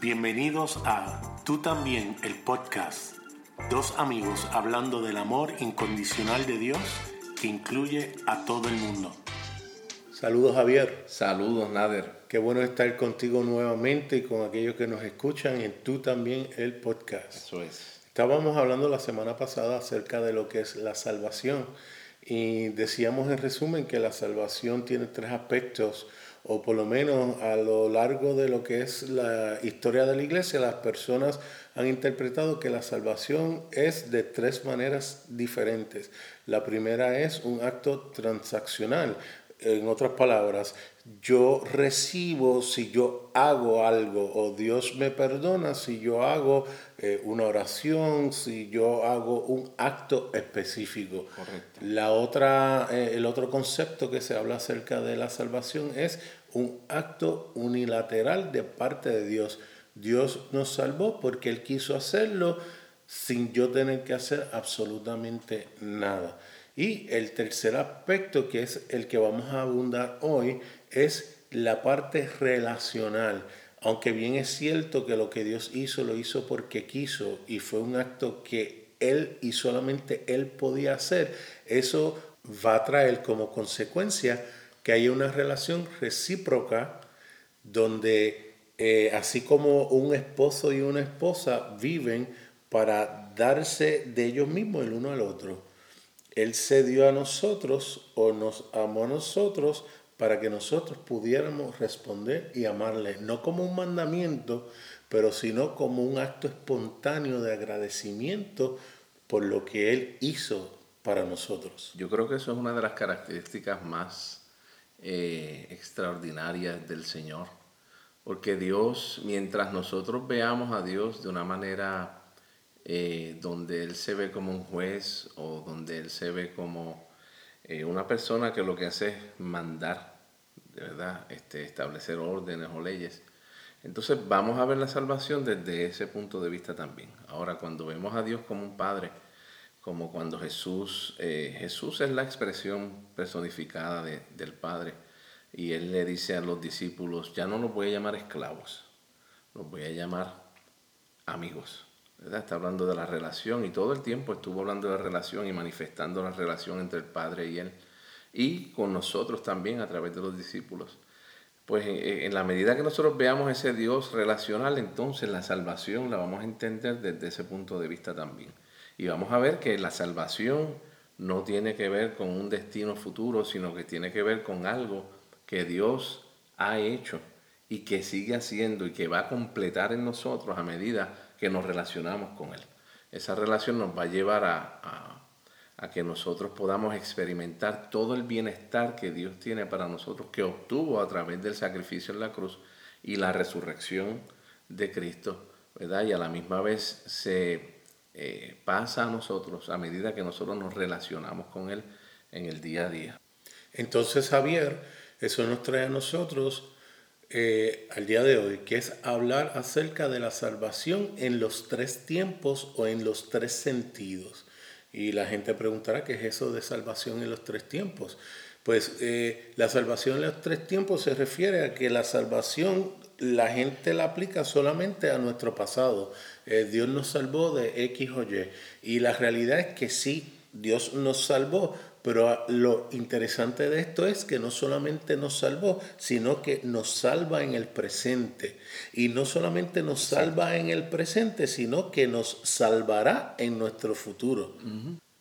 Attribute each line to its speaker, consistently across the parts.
Speaker 1: Bienvenidos a Tú también, el podcast. Dos amigos hablando del amor incondicional de Dios que incluye a todo el mundo. Saludos Javier.
Speaker 2: Saludos Nader.
Speaker 1: Qué bueno estar contigo nuevamente y con aquellos que nos escuchan en Tú también, el podcast.
Speaker 2: Eso es.
Speaker 1: Estábamos hablando la semana pasada acerca de lo que es la salvación y decíamos en resumen que la salvación tiene tres aspectos o por lo menos a lo largo de lo que es la historia de la iglesia, las personas han interpretado que la salvación es de tres maneras diferentes. La primera es un acto transaccional. En otras palabras, yo recibo si yo hago algo o Dios me perdona si yo hago eh, una oración, si yo hago un acto específico.
Speaker 2: Correcto.
Speaker 1: La otra, eh, el otro concepto que se habla acerca de la salvación es un acto unilateral de parte de Dios. Dios nos salvó porque Él quiso hacerlo sin yo tener que hacer absolutamente nada. Y el tercer aspecto, que es el que vamos a abundar hoy, es la parte relacional. Aunque bien es cierto que lo que Dios hizo lo hizo porque quiso y fue un acto que Él y solamente Él podía hacer, eso va a traer como consecuencia que haya una relación recíproca donde eh, así como un esposo y una esposa viven para darse de ellos mismos el uno al otro. Él se dio a nosotros o nos amó a nosotros para que nosotros pudiéramos responder y amarle, no como un mandamiento, pero sino como un acto espontáneo de agradecimiento por lo que Él hizo para nosotros.
Speaker 2: Yo creo que eso es una de las características más eh, extraordinarias del Señor, porque Dios, mientras nosotros veamos a Dios de una manera eh, donde Él se ve como un juez o donde Él se ve como eh, una persona que lo que hace es mandar, verdad, este, establecer órdenes o leyes. Entonces vamos a ver la salvación desde ese punto de vista también. Ahora, cuando vemos a Dios como un Padre, como cuando Jesús, eh, Jesús es la expresión personificada de, del Padre, y Él le dice a los discípulos, ya no los voy a llamar esclavos, los voy a llamar amigos. Está hablando de la relación y todo el tiempo estuvo hablando de la relación y manifestando la relación entre el Padre y Él y con nosotros también a través de los discípulos. Pues en la medida que nosotros veamos ese Dios relacional, entonces la salvación la vamos a entender desde ese punto de vista también. Y vamos a ver que la salvación no tiene que ver con un destino futuro, sino que tiene que ver con algo que Dios ha hecho y que sigue haciendo y que va a completar en nosotros a medida que nos relacionamos con Él. Esa relación nos va a llevar a, a, que nosotros podamos experimentar todo el bienestar que Dios tiene para nosotros, que obtuvo a través del sacrificio en la cruz y la resurrección de Cristo, ¿verdad? Y a la misma vez se eh, pasa a nosotros a medida que nosotros nos relacionamos con Él en el día a día.
Speaker 1: Entonces, Javier, eso nos trae a nosotros eh, al día de hoy, que es hablar acerca de la salvación en los tres tiempos o en los tres sentidos. Y la gente preguntará qué es eso de salvación en los tres tiempos. Pues eh, la salvación en los tres tiempos se refiere a que la salvación la gente la aplica solamente a nuestro pasado. Eh, Dios nos salvó de X o Y. Y la realidad es que sí, Dios nos salvó, pero lo interesante de esto es que no solamente nos salvó, sino que nos salva en el presente. Y no solamente nos salva en el presente, sino que nos salvará en nuestro futuro.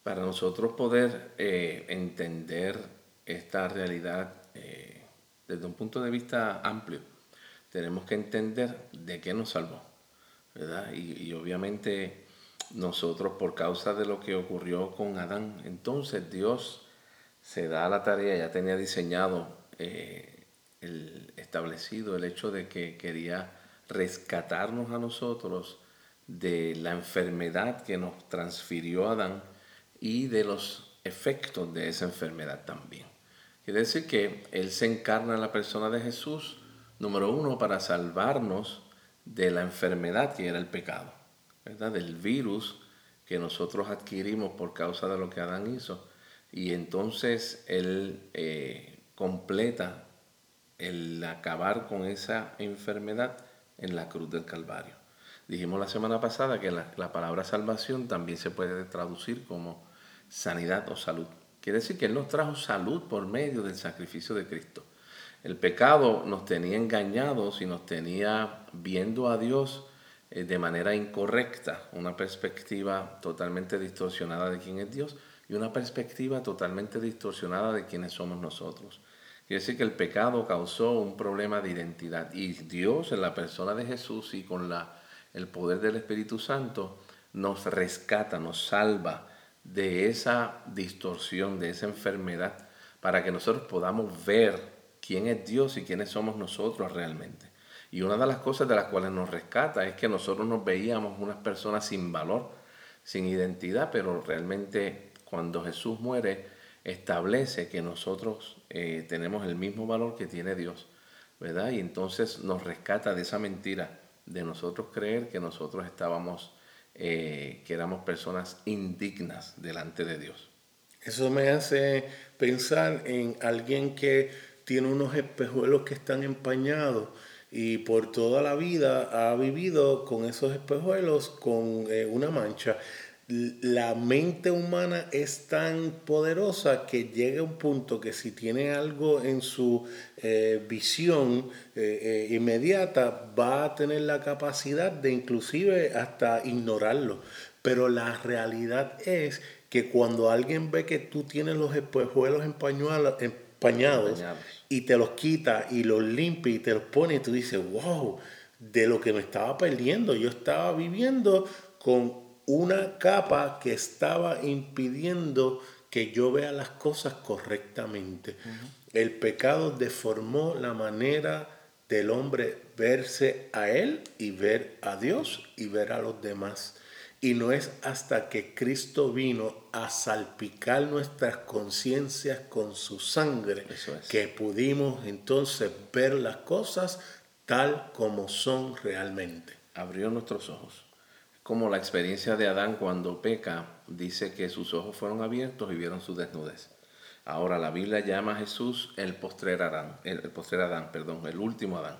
Speaker 2: Para nosotros poder eh, entender esta realidad eh, desde un punto de vista amplio, tenemos que entender de qué nos salvó. ¿verdad? Y, y obviamente nosotros por causa de lo que ocurrió con Adán. Entonces Dios se da la tarea, ya tenía diseñado, eh, el, establecido el hecho de que quería rescatarnos a nosotros de la enfermedad que nos transfirió Adán y de los efectos de esa enfermedad también. Quiere decir que Él se encarna en la persona de Jesús, número uno, para salvarnos de la enfermedad que era el pecado. Del virus que nosotros adquirimos por causa de lo que Adán hizo. Y entonces Él eh, completa el acabar con esa enfermedad en la cruz del Calvario. Dijimos la semana pasada que la, la palabra salvación también se puede traducir como sanidad o salud. Quiere decir que Él nos trajo salud por medio del sacrificio de Cristo. El pecado nos tenía engañados y nos tenía viendo a Dios de manera incorrecta, una perspectiva totalmente distorsionada de quién es Dios y una perspectiva totalmente distorsionada de quiénes somos nosotros. Quiere decir que el pecado causó un problema de identidad y Dios en la persona de Jesús y con la, el poder del Espíritu Santo nos rescata, nos salva de esa distorsión, de esa enfermedad, para que nosotros podamos ver quién es Dios y quiénes somos nosotros realmente. Y una de las cosas de las cuales nos rescata es que nosotros nos veíamos unas personas sin valor, sin identidad, pero realmente cuando Jesús muere establece que nosotros eh, tenemos el mismo valor que tiene Dios, ¿verdad? Y entonces nos rescata de esa mentira de nosotros creer que nosotros estábamos, eh, que éramos personas indignas delante de Dios.
Speaker 1: Eso me hace pensar en alguien que tiene unos espejuelos que están empañados y por toda la vida ha vivido con esos espejuelos con eh, una mancha. La mente humana es tan poderosa que llega a un punto que si tiene algo en su eh, visión eh, inmediata va a tener la capacidad de inclusive hasta ignorarlo. Pero la realidad es que cuando alguien ve que tú tienes los espejuelos empañados, empañados y te los quita y los limpia y te los pone y tú dices, wow, de lo que me estaba perdiendo. Yo estaba viviendo con una capa que estaba impidiendo que yo vea las cosas correctamente. El pecado deformó la manera del hombre verse a él y ver a Dios y ver a los demás. Y no es hasta que Cristo vino a salpicar nuestras conciencias con su sangre que pudimos entonces ver las cosas tal como son realmente.
Speaker 2: Abrió nuestros ojos. Como la experiencia de Adán cuando peca, dice que sus ojos fueron abiertos y vieron su desnudez. Ahora la Biblia llama a Jesús el postrer Adán, el, el postrer Adán, perdón, el último Adán,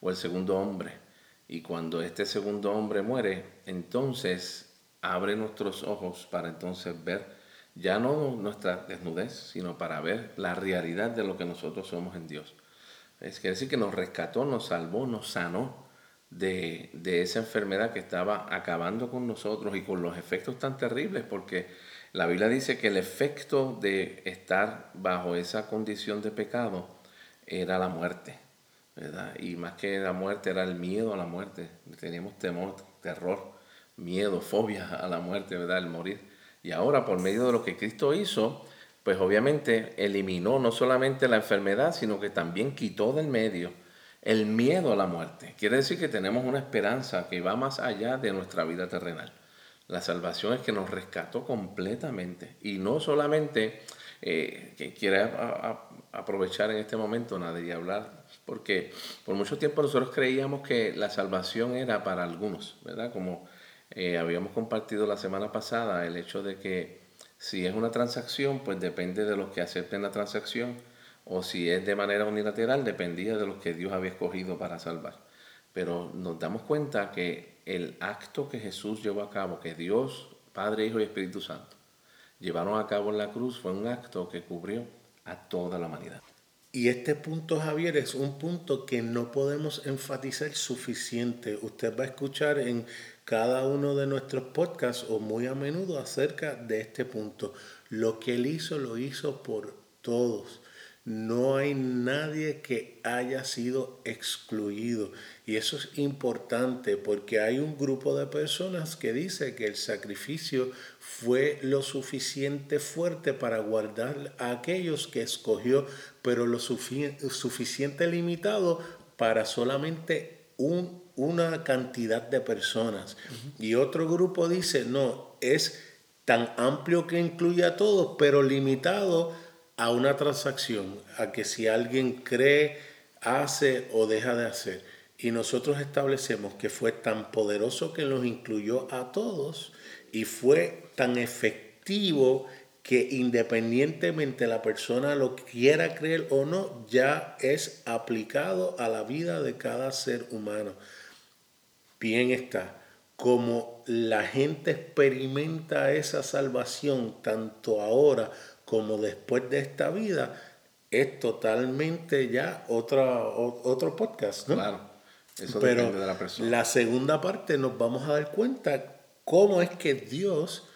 Speaker 2: o el segundo hombre y cuando este segundo hombre muere, entonces abre nuestros ojos para entonces ver ya no nuestra desnudez, sino para ver la realidad de lo que nosotros somos en Dios. Es decir que nos rescató, nos salvó, nos sanó de, de esa enfermedad que estaba acabando con nosotros y con los efectos tan terribles, porque la Biblia dice que el efecto de estar bajo esa condición de pecado era la muerte. Y más que la muerte era el miedo a la muerte. Teníamos temor, terror, miedo, fobia a la muerte, ¿verdad? El morir. Y ahora, por medio de lo que Cristo hizo, pues obviamente eliminó no solamente la enfermedad, sino que también quitó del medio el miedo a la muerte. Quiere decir que tenemos una esperanza que va más allá de nuestra vida terrenal. La salvación es que nos rescató completamente. Y no solamente eh, que quiere aprovechar en este momento, nadie y hablar porque por mucho tiempo nosotros creíamos que la salvación era para algunos, ¿verdad? Como eh, habíamos compartido la semana pasada, el hecho de que si es una transacción, pues depende de los que acepten la transacción, o si es de manera unilateral, dependía de los que Dios había escogido para salvar. Pero nos damos cuenta que el acto que Jesús llevó a cabo, que Dios, Padre, Hijo y Espíritu Santo, llevaron a cabo en la cruz, fue un acto que cubrió a toda la humanidad.
Speaker 1: Y este punto, Javier, es un punto que no podemos enfatizar suficiente. Usted va a escuchar en cada uno de nuestros podcasts o muy a menudo acerca de este punto. Lo que él hizo, lo hizo por todos. No hay nadie que haya sido excluido. Y eso es importante porque hay un grupo de personas que dice que el sacrificio fue lo suficiente fuerte para guardar a aquellos que escogió, pero lo suficiente limitado para solamente un, una cantidad de personas. Y otro grupo dice, no, es tan amplio que incluye a todos, pero limitado a una transacción, a que si alguien cree, hace o deja de hacer. Y nosotros establecemos que fue tan poderoso que nos incluyó a todos y fue tan efectivo que independientemente la persona lo quiera creer o no, ya es aplicado a la vida de cada ser humano. bien está, como la gente experimenta esa salvación tanto ahora como después de esta vida, es totalmente ya otra, otro podcast, ¿no? Claro, eso Pero depende de la persona. La segunda parte nos vamos a dar cuenta cómo es que Dios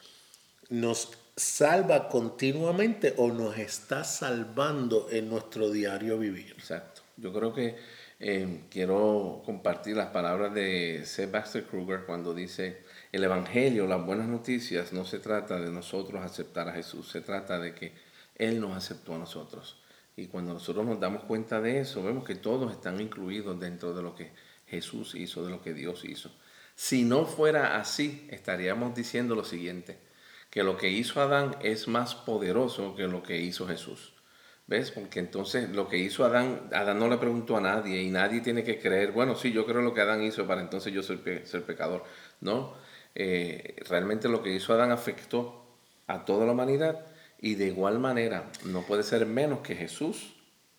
Speaker 1: nos salva continuamente o nos está salvando en nuestro diario vivir.
Speaker 2: Exacto. Yo creo que eh, quiero compartir las palabras de Sebastian Kruger cuando dice, el Evangelio, las buenas noticias, no se trata de nosotros aceptar a Jesús, se trata de que Él nos aceptó a nosotros. Y cuando nosotros nos damos cuenta de eso, vemos que todos están incluidos dentro de lo que Jesús hizo, de lo que Dios hizo. Si no fuera así, estaríamos diciendo lo siguiente, que lo que hizo Adán es más poderoso que lo que hizo Jesús. ¿Ves? Porque entonces lo que hizo Adán, Adán no le preguntó a nadie y nadie tiene que creer, bueno, sí, yo creo lo que Adán hizo para entonces yo ser, pecador. No, eh, realmente lo que hizo Adán afectó a toda la humanidad y de igual manera no puede ser menos que Jesús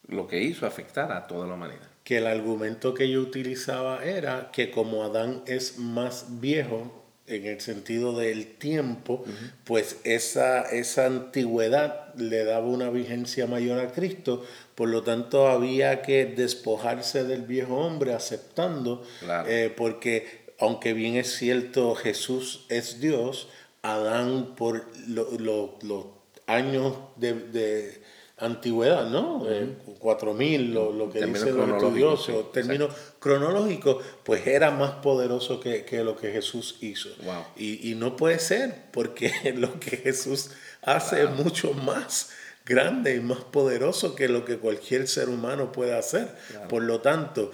Speaker 2: lo que hizo afectar a toda la humanidad.
Speaker 1: Que el argumento que yo utilizaba era que como Adán es más viejo, en el sentido del tiempo, pues esa, esa antigüedad le daba una vigencia mayor a Cristo, por lo tanto había que despojarse del viejo hombre aceptando, eh, porque aunque bien es cierto Jesús es Dios, Adán por los años de antigüedad, ¿no? Eh, cuatro 4000, lo, lo que dice los estudiosos, término cronológico, pues era más poderoso que, lo que Jesús hizo. Y, no puede ser, porque lo que Jesús hace es mucho más grande y más poderoso que lo que cualquier ser humano puede hacer. Por lo tanto,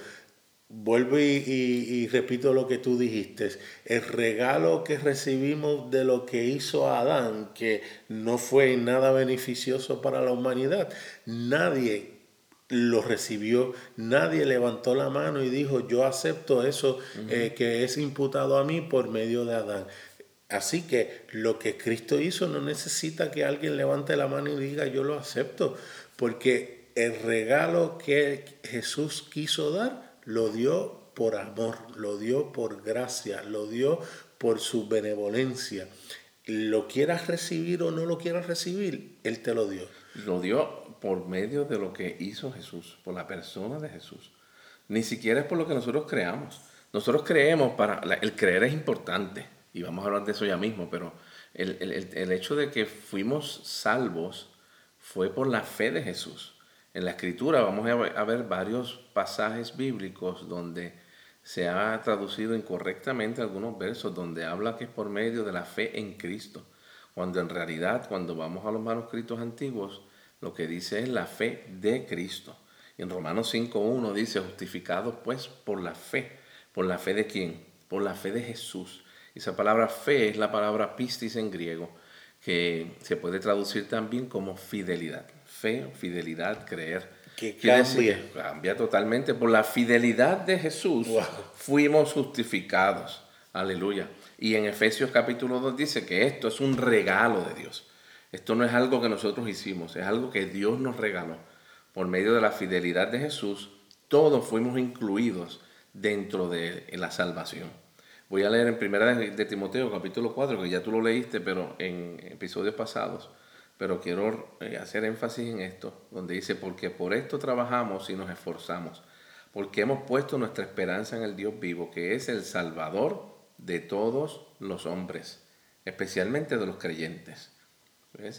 Speaker 1: Vuelvo y, repito lo que tú dijiste. El regalo que recibimos de lo que hizo Adán, que no fue nada beneficioso para la humanidad, nadie lo recibió, nadie levantó la mano y dijo, yo acepto eso eh, que es imputado a mí por medio de Adán. Así que lo que Cristo hizo no necesita que alguien levante la mano y diga, yo lo acepto, porque el regalo que Jesús quiso dar, lo dio por amor, lo dio por gracia, lo dio por su benevolencia. Lo quieras recibir o no lo quieras recibir, Él te lo dio.
Speaker 2: Lo dio por medio de lo que hizo Jesús, por la persona de Jesús. Ni siquiera es por lo que nosotros creamos. Nosotros creemos para... el creer es importante, y vamos a hablar de eso ya mismo, pero el, el hecho de que fuimos salvos fue por la fe de Jesús. En la escritura vamos a ver varios pasajes bíblicos donde se ha traducido incorrectamente algunos versos donde habla que es por medio de la fe en Cristo, cuando en realidad cuando vamos a los manuscritos antiguos lo que dice es la fe de Cristo. En Romanos 5.1 dice, justificados pues por la fe. ¿Por la fe de quién? Por la fe de Jesús. Esa palabra fe es la palabra pistis en griego, que se puede traducir también como fidelidad fe, fidelidad, creer.
Speaker 1: Que cambia.
Speaker 2: cambia totalmente. Por la fidelidad de Jesús fuimos justificados. Aleluya. Y en Efesios capítulo 2 dice que esto es un regalo de Dios. Esto no es algo que nosotros hicimos, es algo que Dios nos regaló. Por medio de la fidelidad de Jesús, todos fuimos incluidos dentro de la salvación. Voy a leer en primera de Timoteo capítulo 4, que ya tú lo leíste, pero en episodios pasados pero quiero eh, hacer énfasis en esto, donde dice, porque por esto trabajamos y nos esforzamos, porque hemos puesto nuestra esperanza en el Dios vivo, que es el Salvador de todos los hombres, especialmente de los creyentes.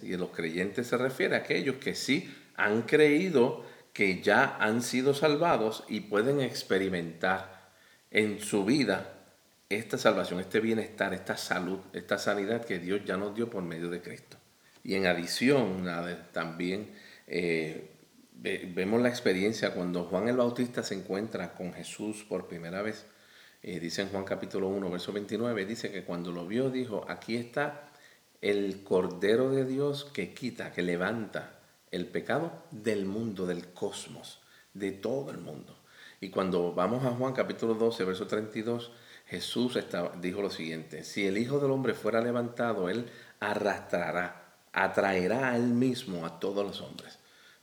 Speaker 2: Y de los creyentes se refiere a aquellos que sí han creído que ya han sido salvados y pueden experimentar en su vida esta salvación, este bienestar, esta salud, esta sanidad que Dios ya nos dio por medio de Cristo. Y en adición, también eh, vemos la experiencia cuando Juan el Bautista se encuentra con Jesús por primera vez. Eh, dice en Juan capítulo 1, verso 29, dice que cuando lo vio dijo, aquí está el Cordero de Dios que quita, que levanta el pecado del mundo, del cosmos, de todo el mundo. Y cuando vamos a Juan capítulo 12, verso 32, Jesús dijo lo siguiente, si el Hijo del Hombre fuera levantado, él arrastrará atraerá a mismo a todos los hombres.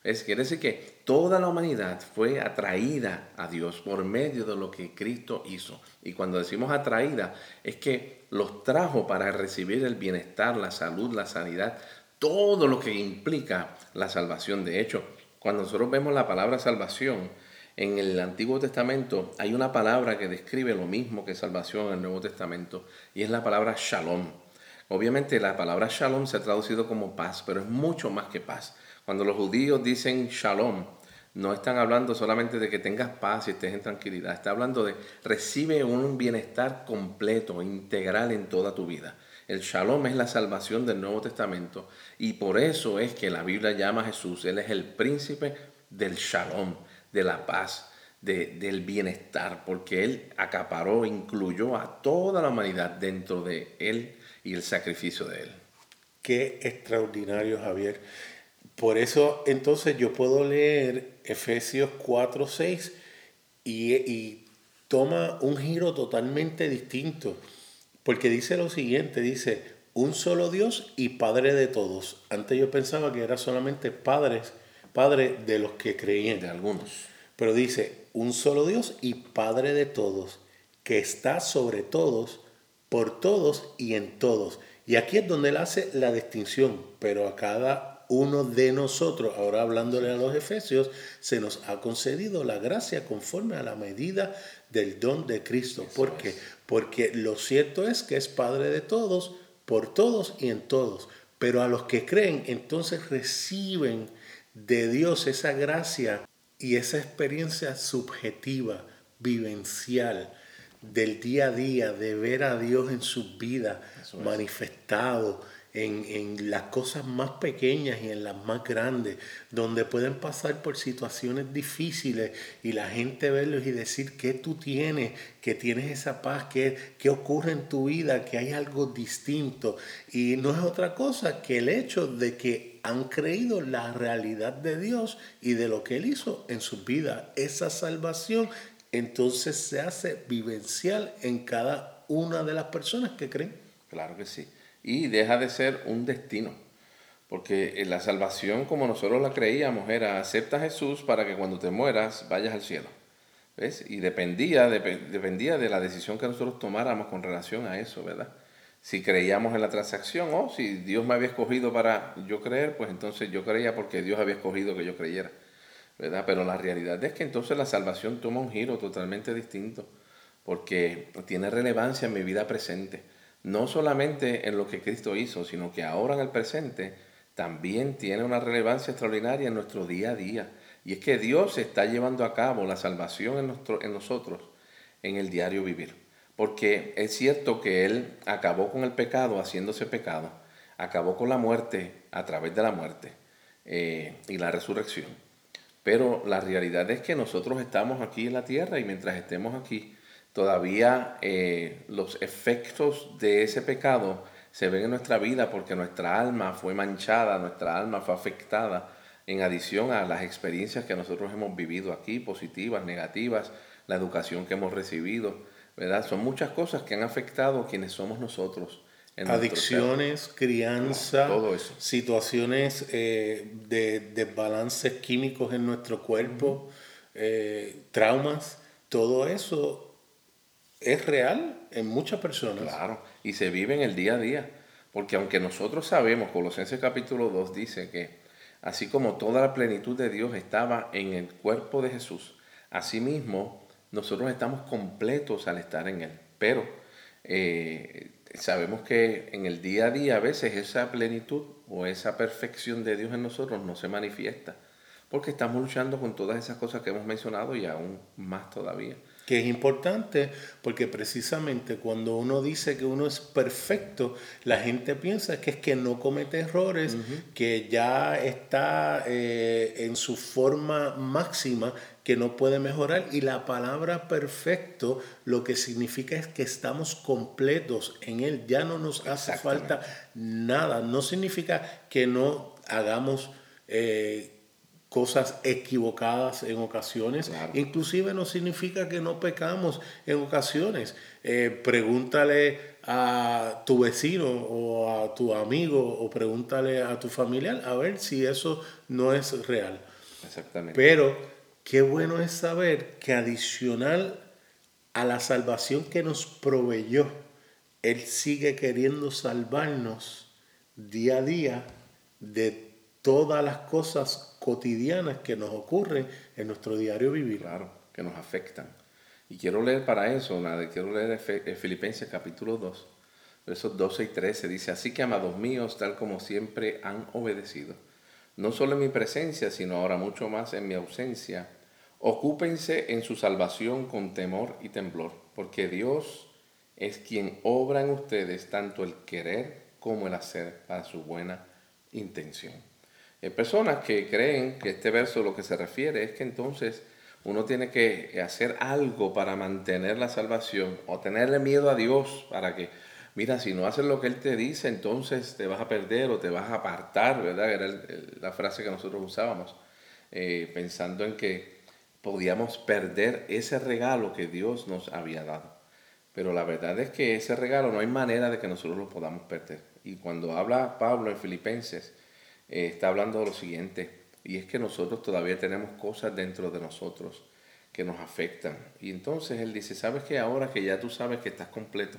Speaker 2: Es, quiere decir que toda la humanidad fue atraída a Dios por medio de lo que Cristo hizo. Y cuando decimos atraída, es que los trajo para recibir el bienestar, la salud, la sanidad, todo lo que implica la salvación. De hecho, cuando nosotros vemos la palabra salvación, en el Antiguo Testamento hay una palabra que describe lo mismo que salvación en el Nuevo Testamento y es la palabra shalom. Obviamente la palabra shalom se ha traducido como paz, pero es mucho más que paz. Cuando los judíos dicen shalom, no están hablando solamente de que tengas paz y estés en tranquilidad, está hablando de recibe un bienestar completo, integral en toda tu vida. El shalom es la salvación del Nuevo Testamento y por eso es que la Biblia llama a Jesús, Él es el príncipe del shalom, de la paz, del bienestar, porque Él acaparó, incluyó a toda la humanidad dentro de Él y el sacrificio de Él.
Speaker 1: Qué extraordinario, Javier. Por eso entonces yo puedo leer Efesios 4, 6 y, y toma un giro totalmente distinto, porque dice lo siguiente, dice, un solo Dios y Padre de todos. Antes yo pensaba que era solamente padres, Padre de los que creían.
Speaker 2: De algunos.
Speaker 1: Pero dice, un solo Dios y Padre de todos, que está sobre todos, por todos y en todos. Y aquí es donde él hace la distinción, pero a cada uno de nosotros, ahora hablándole a los efesios, se nos ha concedido la gracia conforme a la medida del don de Cristo. ¿Por qué? Porque lo cierto es que es Padre de todos, por todos y en todos. Pero a los que creen, entonces reciben de Dios esa gracia y esa experiencia subjetiva, vivencial, del día a día, de ver a Dios en su vida manifestado en, las cosas más pequeñas y en las más grandes, donde pueden pasar por situaciones difíciles y la gente verlos y decir que tú tienes, que tienes esa paz, que, que ocurre en tu vida, que hay algo distinto. Y no es otra cosa que el hecho de que han creído la realidad de Dios y de lo que Él hizo en su vida. Esa salvación entonces se hace vivencial en cada una de las personas que creen.
Speaker 2: Claro que sí y deja de ser un destino. Porque la salvación, como nosotros la creíamos, era acepta a Jesús para que cuando te mueras vayas al cielo. ¿Ves? Y dependía, dependía de la decisión que nosotros tomáramos con relación a eso, ¿verdad? Si creíamos en la transacción, o si Dios me había escogido para yo creer, pues entonces yo creía porque Dios había escogido que yo creyera, ¿verdad? Pero la realidad es que entonces la salvación toma un giro totalmente distinto, porque tiene relevancia en mi vida presente no solamente en lo que Cristo hizo, sino que ahora en el presente también tiene una relevancia extraordinaria en nuestro día a día. Y es que Dios está llevando a cabo la salvación en, nuestro, en nosotros en el diario vivir. Porque es cierto que Él acabó con el pecado haciéndose pecado, acabó con la muerte a través de la muerte eh, y la resurrección. Pero la realidad es que nosotros estamos aquí en la tierra y mientras estemos aquí, todavía eh, los efectos de ese pecado se ven en nuestra vida porque nuestra alma fue manchada, nuestra alma fue afectada en adición a las experiencias que nosotros hemos vivido aquí, positivas, negativas, la educación que hemos recibido, ¿verdad? Son muchas cosas que han afectado a quienes somos nosotros.
Speaker 1: Adicciones, crianza, situaciones eh, de desbalances químicos en nuestro cuerpo, eh, traumas, todo eso es real en muchas personas.
Speaker 2: Claro, y se vive en el día a día. Porque aunque nosotros sabemos, Colosenses capítulo 2 dice que así como toda la plenitud de Dios estaba en el cuerpo de Jesús, asimismo nosotros estamos completos al estar en Él. Pero eh, sabemos que en el día a día a veces esa plenitud o esa perfección de Dios en nosotros no se manifiesta. Porque estamos luchando con todas esas cosas que hemos mencionado y aún más todavía
Speaker 1: que es importante porque precisamente cuando uno dice que uno es perfecto, la gente piensa que es que no comete errores, que ya está eh, en su forma máxima, que no puede mejorar. Y la palabra perfecto lo que significa es que estamos completos en Él, ya no nos hace falta nada. No significa que no hagamos... Eh, cosas equivocadas en ocasiones. Inclusive no significa que no pecamos en ocasiones. Eh, pregúntale a tu vecino o a tu amigo o pregúntale a tu familiar a ver si eso no es real.
Speaker 2: Exactamente.
Speaker 1: Pero qué bueno es saber que adicional a la salvación que nos proveyó, Él sigue queriendo salvarnos día a día de todas las cosas cotidianas que nos ocurren en nuestro diario vivir.
Speaker 2: Claro, que nos afectan. Y quiero leer para eso, nada, quiero leer Filipenses capítulo 2, versos 12 y 13. Dice, así que amados míos, tal como siempre han obedecido, no solo en mi presencia, sino ahora mucho más en mi ausencia, ocúpense en su salvación con temor y temblor, porque Dios es quien obra en ustedes tanto el querer como el hacer para su buena intención. Hay personas que creen que este verso lo que se refiere es que entonces uno tiene que hacer algo para mantener la salvación o tenerle miedo a Dios para que, mira, si no haces lo que Él te dice, entonces te vas a perder o te vas a apartar, ¿verdad? Era la frase que nosotros usábamos, eh, pensando en que podíamos perder ese regalo que Dios nos había dado. Pero la verdad es que ese regalo no hay manera de que nosotros lo podamos perder. Y cuando habla Pablo en Filipenses, eh, está hablando de lo siguiente, y es que nosotros todavía tenemos cosas dentro de nosotros que nos afectan. Y entonces él dice, sabes que ahora que ya tú sabes que estás completo,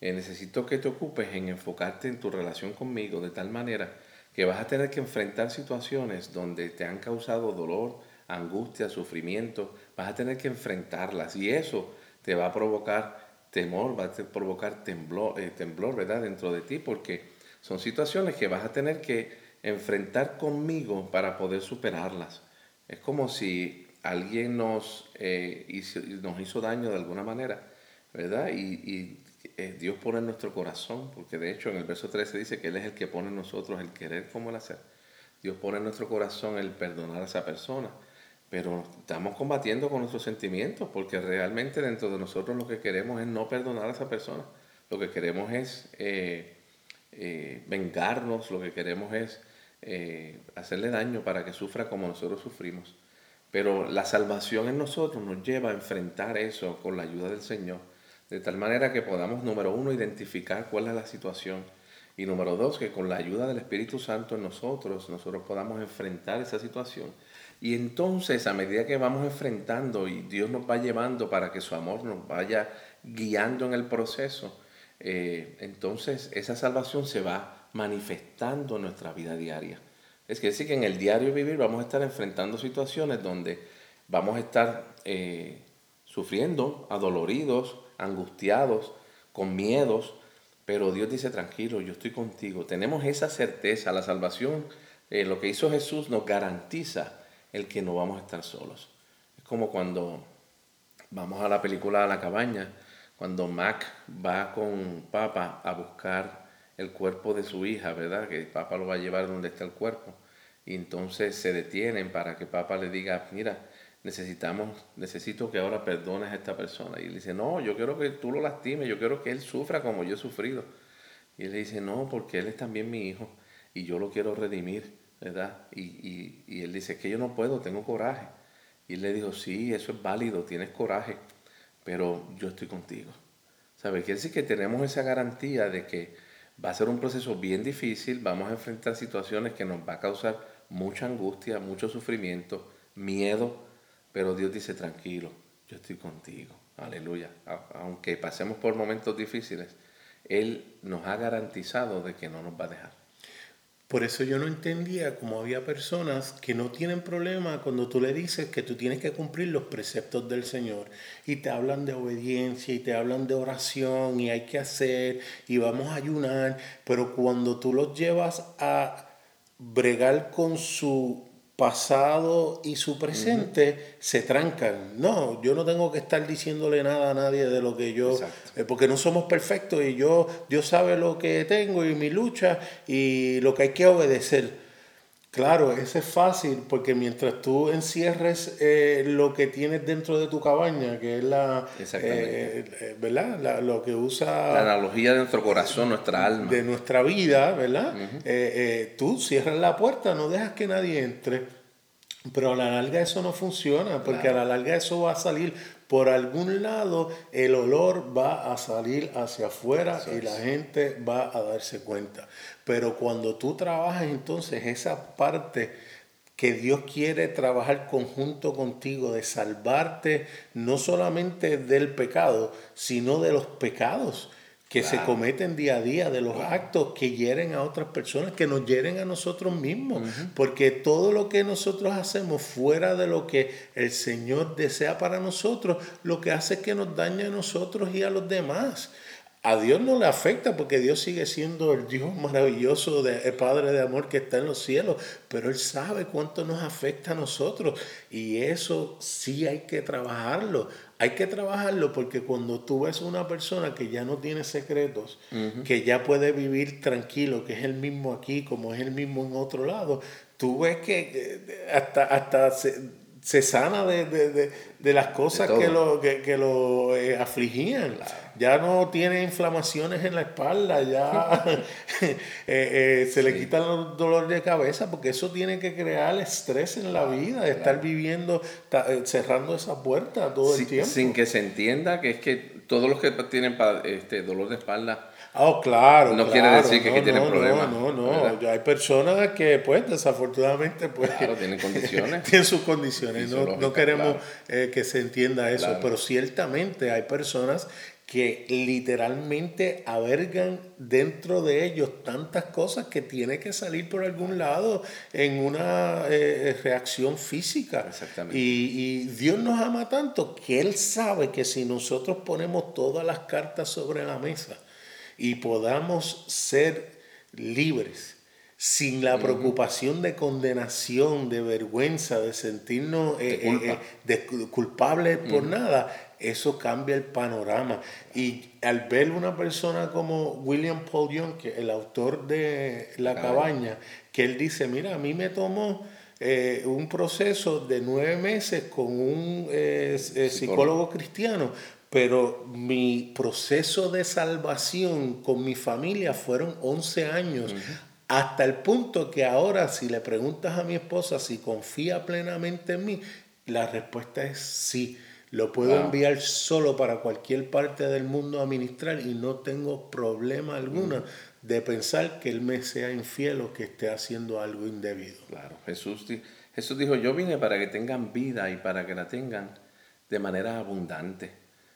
Speaker 2: eh, necesito que te ocupes en enfocarte en tu relación conmigo de tal manera que vas a tener que enfrentar situaciones donde te han causado dolor, angustia, sufrimiento, vas a tener que enfrentarlas y eso te va a provocar temor, va a provocar temblor, eh, temblor ¿verdad? dentro de ti porque son situaciones que vas a tener que enfrentar conmigo para poder superarlas. Es como si alguien nos, eh, hizo, nos hizo daño de alguna manera, ¿verdad? Y, eh, Dios pone en nuestro corazón, porque de hecho en el verso 13 dice que Él es el que pone en nosotros el querer como el hacer. Dios pone en nuestro corazón el perdonar a esa persona, pero estamos combatiendo con nuestros sentimientos, porque realmente dentro de nosotros lo que queremos es no perdonar a esa persona. Lo que queremos es eh, vengarnos, lo que queremos es eh, hacerle daño para que sufra como nosotros sufrimos. Pero la salvación en nosotros nos lleva a enfrentar eso con la ayuda del Señor, de tal manera que podamos, número uno, identificar cuál es la situación. Y número dos, que con la ayuda del Espíritu Santo en nosotros, nosotros podamos enfrentar esa situación. Y entonces, a medida que vamos enfrentando y Dios nos va llevando para que su amor nos vaya guiando en el proceso, eh, entonces esa salvación se va manifestando nuestra vida diaria. Es que decir que en el diario vivir vamos a estar enfrentando situaciones donde vamos a estar eh, sufriendo, adoloridos, angustiados, con miedos, pero Dios dice, tranquilo, yo estoy contigo. Tenemos esa certeza, la salvación, eh, lo que hizo Jesús nos garantiza el que no vamos a estar solos. Es como cuando vamos a la película a la cabaña, cuando Mac va con Papa a buscar el cuerpo de su hija, ¿verdad? Que papá lo va a llevar donde está el cuerpo. Y entonces se detienen para que papá le diga, mira, necesitamos, necesito que ahora perdones a esta persona. Y él dice, no, yo quiero que tú lo lastimes, yo quiero que él sufra como yo he sufrido. Y él le dice, no, porque él es también mi hijo y yo lo quiero redimir, ¿verdad? Y, y, él dice, que yo no puedo, tengo coraje. Y él le dijo, sí, eso es válido, tienes coraje, pero yo estoy contigo. ¿Sabes? Quiere decir que tenemos esa garantía de que Va a ser un proceso bien difícil, vamos a enfrentar situaciones que nos va a causar mucha angustia, mucho sufrimiento, miedo, pero Dios dice, tranquilo, yo estoy contigo, aleluya. Aunque pasemos por momentos difíciles, Él nos ha garantizado de que no nos va a dejar.
Speaker 1: Por eso yo no entendía cómo había personas que no tienen problema cuando tú le dices que tú tienes que cumplir los preceptos del Señor. Y te hablan de obediencia y te hablan de oración y hay que hacer y vamos a ayunar, pero cuando tú los llevas a bregar con su pasado y su presente se trancan. No, yo no tengo que estar diciéndole nada a nadie de lo que yo, eh, porque no somos perfectos y yo, Dios sabe lo que tengo y mi lucha y lo que hay que obedecer. Claro, eso es fácil porque mientras tú encierres eh, lo que tienes dentro de tu cabaña, que es la, eh, ¿verdad? lo que usa...
Speaker 2: La analogía de nuestro corazón, nuestra alma.
Speaker 1: De nuestra vida, ¿verdad? tú cierras la puerta, no dejas que nadie entre. Pero a la larga eso no funciona, porque a la larga eso va a salir por algún lado, el olor va a salir hacia afuera y la gente va a darse cuenta. Pero cuando tú trabajas entonces esa parte que Dios quiere trabajar conjunto contigo, de salvarte no solamente del pecado, sino de los pecados que se cometen día a día, de los actos que hieren a otras personas, que nos hieren a nosotros mismos, porque todo lo que nosotros hacemos fuera de lo que el Señor desea para nosotros, lo que hace es que nos daña a nosotros y a los demás a Dios no le afecta porque Dios sigue siendo el Dios maravilloso, de, el Padre de amor que está en los cielos, pero Él sabe cuánto nos afecta a nosotros y eso sí hay que trabajarlo. Hay que trabajarlo porque cuando tú ves una persona que ya no tiene secretos, que ya puede vivir tranquilo, que es el mismo aquí como es el mismo en otro lado, tú ves que hasta, hasta se, sana de, las cosas que lo, que, lo eh, afligían ya no tiene inflamaciones en la espalda, ya eh, eh, se le quitan los dolores de cabeza, porque eso tiene que crear estrés en la vida, de estar viviendo, eh, cerrando esa puerta todo el tiempo.
Speaker 2: Sin que se entienda que es que todos los que tienen este, dolor de espalda
Speaker 1: Oh, claro.
Speaker 2: No quiere decir que, tienen problemas.
Speaker 1: No, no, no. Hay personas que, pues, desafortunadamente, pues.
Speaker 2: tienen condiciones.
Speaker 1: tienen sus condiciones. No, no, queremos que se entienda eso, pero ciertamente hay personas que literalmente avergan dentro de ellos tantas cosas que tiene que salir por algún lado en una eh, reacción física.
Speaker 2: Exactamente.
Speaker 1: Y, Dios nos ama tanto que Él sabe que si nosotros ponemos todas las cartas sobre la mesa y podamos ser libres, sin la preocupación de condenación, de vergüenza, de sentirnos eh, eh, culpables por nada, eso cambia el panorama. Y al ver una persona como William Paul Young, que el autor de La Cabaña, que él dice, mira, a mí me tomó eh, un proceso de nueve meses con un eh, eh, psicólogo cristiano, pero mi proceso de salvación con mi familia fueron 11 años. Hasta el punto que ahora si le preguntas a mi esposa si confía plenamente en mí, la respuesta es sí. Lo puedo enviar solo para cualquier parte del mundo a ministrar y no tengo problema alguno de pensar que Él me sea infiel o que esté haciendo algo indebido.
Speaker 2: Claro, Jesús, Jesús dijo, yo vine para que tengan vida y para que la tengan de manera abundante.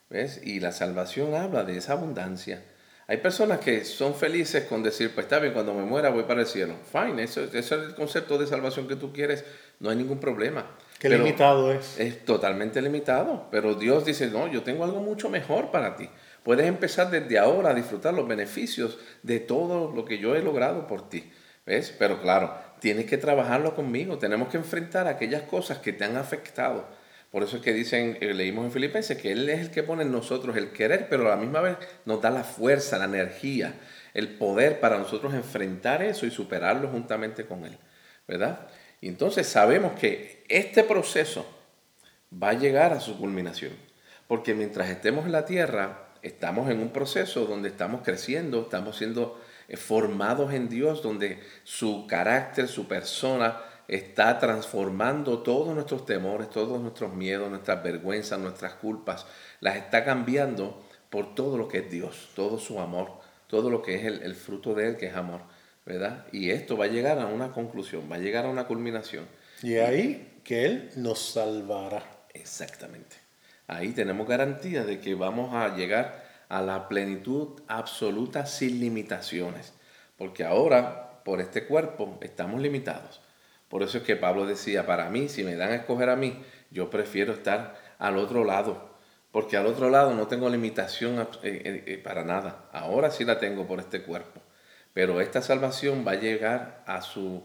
Speaker 2: ¿Ves? Y la salvación habla de esa abundancia. Hay personas que son felices con decir, pues está bien, cuando me muera voy para el cielo. Fine, eso, eso es el concepto de salvación que tú quieres, no hay ningún problema.
Speaker 1: Qué limitado es.
Speaker 2: Es totalmente limitado, pero Dios dice, no, yo tengo algo mucho mejor para ti. Puedes empezar desde ahora a disfrutar los beneficios de todo lo que yo he logrado por ti. ¿Ves? Pero claro, tienes que trabajarlo conmigo, tenemos que enfrentar aquellas cosas que te han afectado. Por eso es que dicen, eh, leímos en Filipenses, que Él es el que pone en nosotros el querer, pero a la misma vez nos da la fuerza, la energía, el poder para nosotros enfrentar eso y superarlo juntamente con Él. ¿Verdad? Y entonces sabemos que este proceso va a llegar a su culminación, porque mientras estemos en la tierra, estamos en un proceso donde estamos creciendo, estamos siendo eh, formados en Dios, donde su carácter, su persona está transformando todos nuestros temores, todos nuestros miedos, nuestras vergüenzas, nuestras culpas, las está cambiando por todo lo que es Dios, todo su amor, todo lo que es el, el fruto de Él, que es amor. ¿Verdad? Y esto va a llegar a una conclusión, va a llegar a una culminación.
Speaker 1: Y ahí que Él nos salvará.
Speaker 2: Exactamente. Ahí tenemos garantía de que vamos a llegar a la plenitud absoluta sin limitaciones. Porque ahora, por este cuerpo, estamos limitados. Por eso es que Pablo decía, para mí, si me dan a escoger a mí, yo prefiero estar al otro lado. Porque al otro lado no tengo limitación eh, eh, eh, para nada. Ahora sí la tengo por este cuerpo. Pero esta salvación va a llegar a su,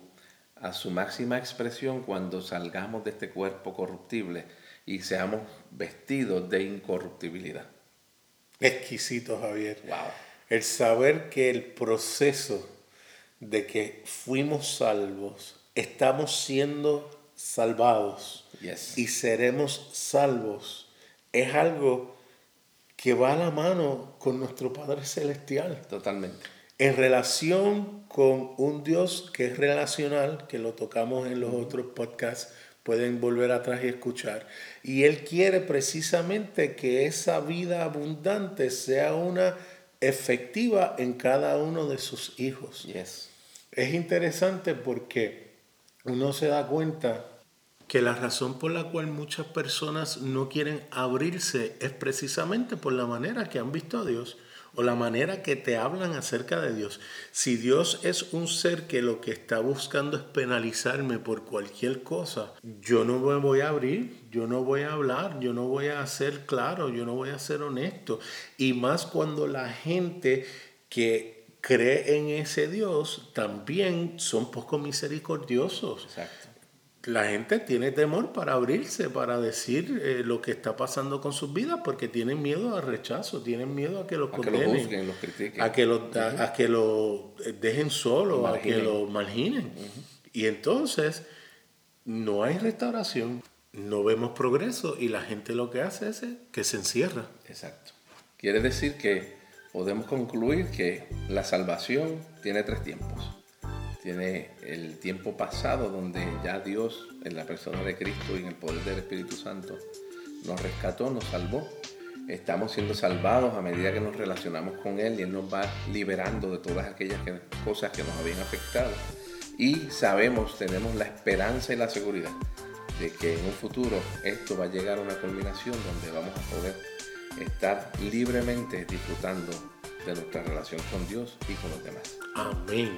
Speaker 2: a su máxima expresión cuando salgamos de este cuerpo corruptible y seamos vestidos de incorruptibilidad.
Speaker 1: Exquisito, Javier. El saber que el proceso de que fuimos salvos, estamos siendo salvados y seremos salvos, es algo que va a la mano con nuestro Padre Celestial.
Speaker 2: Totalmente
Speaker 1: en relación con un Dios que es relacional, que lo tocamos en los otros podcasts, pueden volver atrás y escuchar. Y Él quiere precisamente que esa vida abundante sea una efectiva en cada uno de sus hijos.
Speaker 2: Yes.
Speaker 1: Es interesante porque uno se da cuenta que la razón por la cual muchas personas no quieren abrirse es precisamente por la manera que han visto a Dios o la manera que te hablan acerca de Dios. Si Dios es un ser que lo que está buscando es penalizarme por cualquier cosa, yo no me voy a abrir, yo no voy a hablar, yo no voy a ser claro, yo no voy a ser honesto. Y más cuando la gente que cree en ese Dios también son poco misericordiosos.
Speaker 2: Exacto
Speaker 1: la gente tiene temor para abrirse, para decir eh, lo que está pasando con sus vidas, porque tienen miedo al rechazo, tienen miedo a que los condenen,
Speaker 2: que los critiquen.
Speaker 1: a que lo, a, que lo dejen solo, a que lo marginen. Y entonces no hay restauración, no vemos progreso y la gente lo que hace es que se encierra.
Speaker 2: Exacto. Quiere decir que podemos concluir que la salvación tiene tres tiempos tiene el tiempo pasado donde ya Dios en la persona de Cristo y en el poder del Espíritu Santo nos rescató, nos salvó. Estamos siendo salvados a medida que nos relacionamos con Él y Él nos va liberando de todas aquellas cosas que nos habían afectado. Y sabemos, tenemos la esperanza y la seguridad de que en un futuro esto va a llegar a una culminación donde vamos a poder estar libremente disfrutando de nuestra relación con Dios y con los demás.
Speaker 1: Amén.